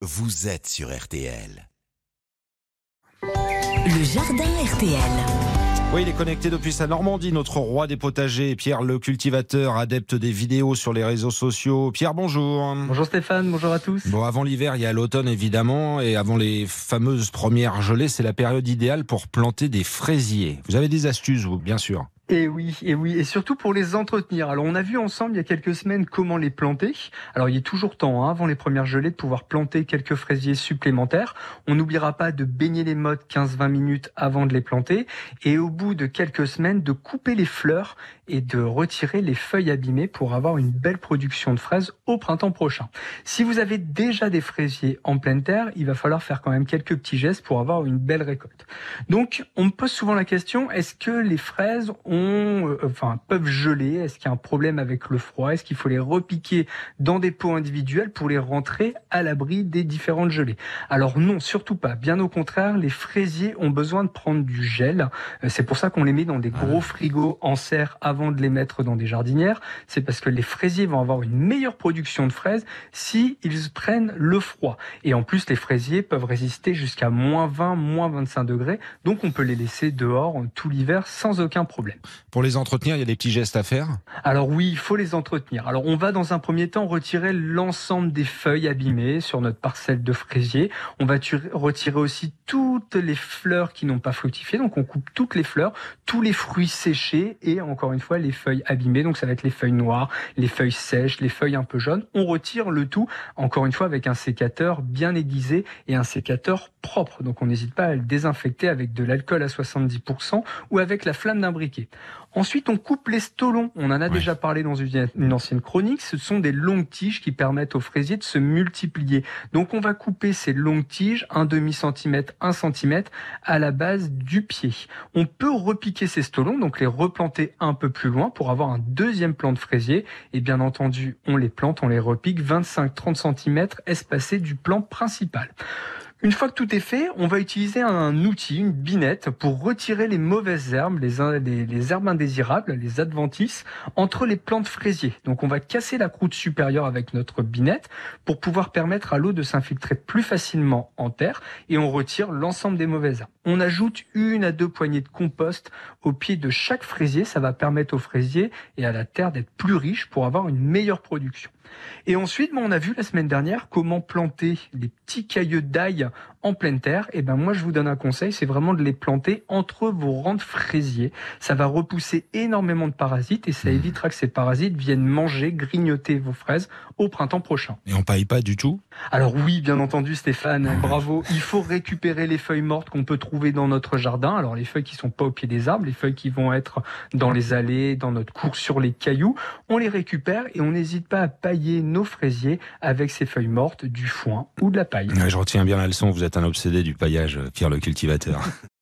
vous êtes sur RTL. Le jardin RTL. Oui, il est connecté depuis sa Normandie, notre roi des potagers, Pierre le cultivateur, adepte des vidéos sur les réseaux sociaux. Pierre, bonjour. Bonjour Stéphane, bonjour à tous. Bon, avant l'hiver, il y a l'automne évidemment, et avant les fameuses premières gelées, c'est la période idéale pour planter des fraisiers. Vous avez des astuces, vous, bien sûr. Et oui, et oui, et surtout pour les entretenir. Alors on a vu ensemble il y a quelques semaines comment les planter. Alors il est toujours temps, hein, avant les premières gelées, de pouvoir planter quelques fraisiers supplémentaires. On n'oubliera pas de baigner les mottes 15-20 minutes avant de les planter. Et au bout de quelques semaines, de couper les fleurs et de retirer les feuilles abîmées pour avoir une belle production de fraises au printemps prochain. Si vous avez déjà des fraisiers en pleine terre, il va falloir faire quand même quelques petits gestes pour avoir une belle récolte. Donc on me pose souvent la question, est-ce que les fraises ont euh, enfin, peuvent geler Est-ce qu'il y a un problème avec le froid? Est-ce qu'il faut les repiquer dans des pots individuels pour les rentrer à l'abri des différentes gelées? Alors non, surtout pas. Bien au contraire, les fraisiers ont besoin de prendre du gel. Euh, c'est pour ça qu'on les met dans des gros frigos en serre avant de les mettre dans des jardinières. C'est parce que les fraisiers vont avoir une meilleure production de fraises si ils prennent le froid. Et en plus, les fraisiers peuvent résister jusqu'à moins 20, moins 25 degrés. Donc on peut les laisser dehors tout l'hiver sans aucun problème. Pour les entretenir, il y a des petits gestes à faire Alors oui, il faut les entretenir. Alors on va dans un premier temps retirer l'ensemble des feuilles abîmées sur notre parcelle de fraisier. On va retirer aussi toutes les fleurs qui n'ont pas fructifié. Donc on coupe toutes les fleurs, tous les fruits séchés et encore une fois les feuilles abîmées. Donc ça va être les feuilles noires, les feuilles sèches, les feuilles un peu jaunes. On retire le tout, encore une fois avec un sécateur bien aiguisé et un sécateur propre. Donc on n'hésite pas à le désinfecter avec de l'alcool à 70% ou avec la flamme d'un briquet. Ensuite, on coupe les stolons. On en a déjà parlé dans une ancienne chronique. Ce sont des longues tiges qui permettent aux fraisiers de se multiplier. Donc, on va couper ces longues tiges, un demi centimètre, un centimètre, à la base du pied. On peut repiquer ces stolons, donc les replanter un peu plus loin pour avoir un deuxième plant de fraisier. Et bien entendu, on les plante, on les repique 25-30 cm espacés du plant principal. Une fois que tout est fait, on va utiliser un outil, une binette, pour retirer les mauvaises herbes, les, herbes indésirables, les adventices, entre les plantes fraisiers. Donc on va casser la croûte supérieure avec notre binette pour pouvoir permettre à l'eau de s'infiltrer plus facilement en terre et on retire l'ensemble des mauvaises herbes. On ajoute une à deux poignées de compost au pied de chaque fraisier. Ça va permettre aux fraisiers et à la terre d'être plus riches pour avoir une meilleure production. Et ensuite, on a vu la semaine dernière comment planter les petits cailleux d'ail en pleine terre. Et ben moi, je vous donne un conseil, c'est vraiment de les planter entre vos rangs de fraisiers. Ça va repousser énormément de parasites et ça mmh. évitera que ces parasites viennent manger, grignoter vos fraises au printemps prochain. Et on paille pas du tout? Alors oui, bien entendu, Stéphane, bravo. Il faut récupérer les feuilles mortes qu'on peut trouver dans notre jardin. Alors les feuilles qui sont pas au pied des arbres, les feuilles qui vont être dans les allées, dans notre cours sur les cailloux, on les récupère et on n'hésite pas à pailler nos fraisiers avec ces feuilles mortes, du foin ou de la paille. je retiens bien la leçon, vous êtes obsédé du paillage, Pierre le cultivateur.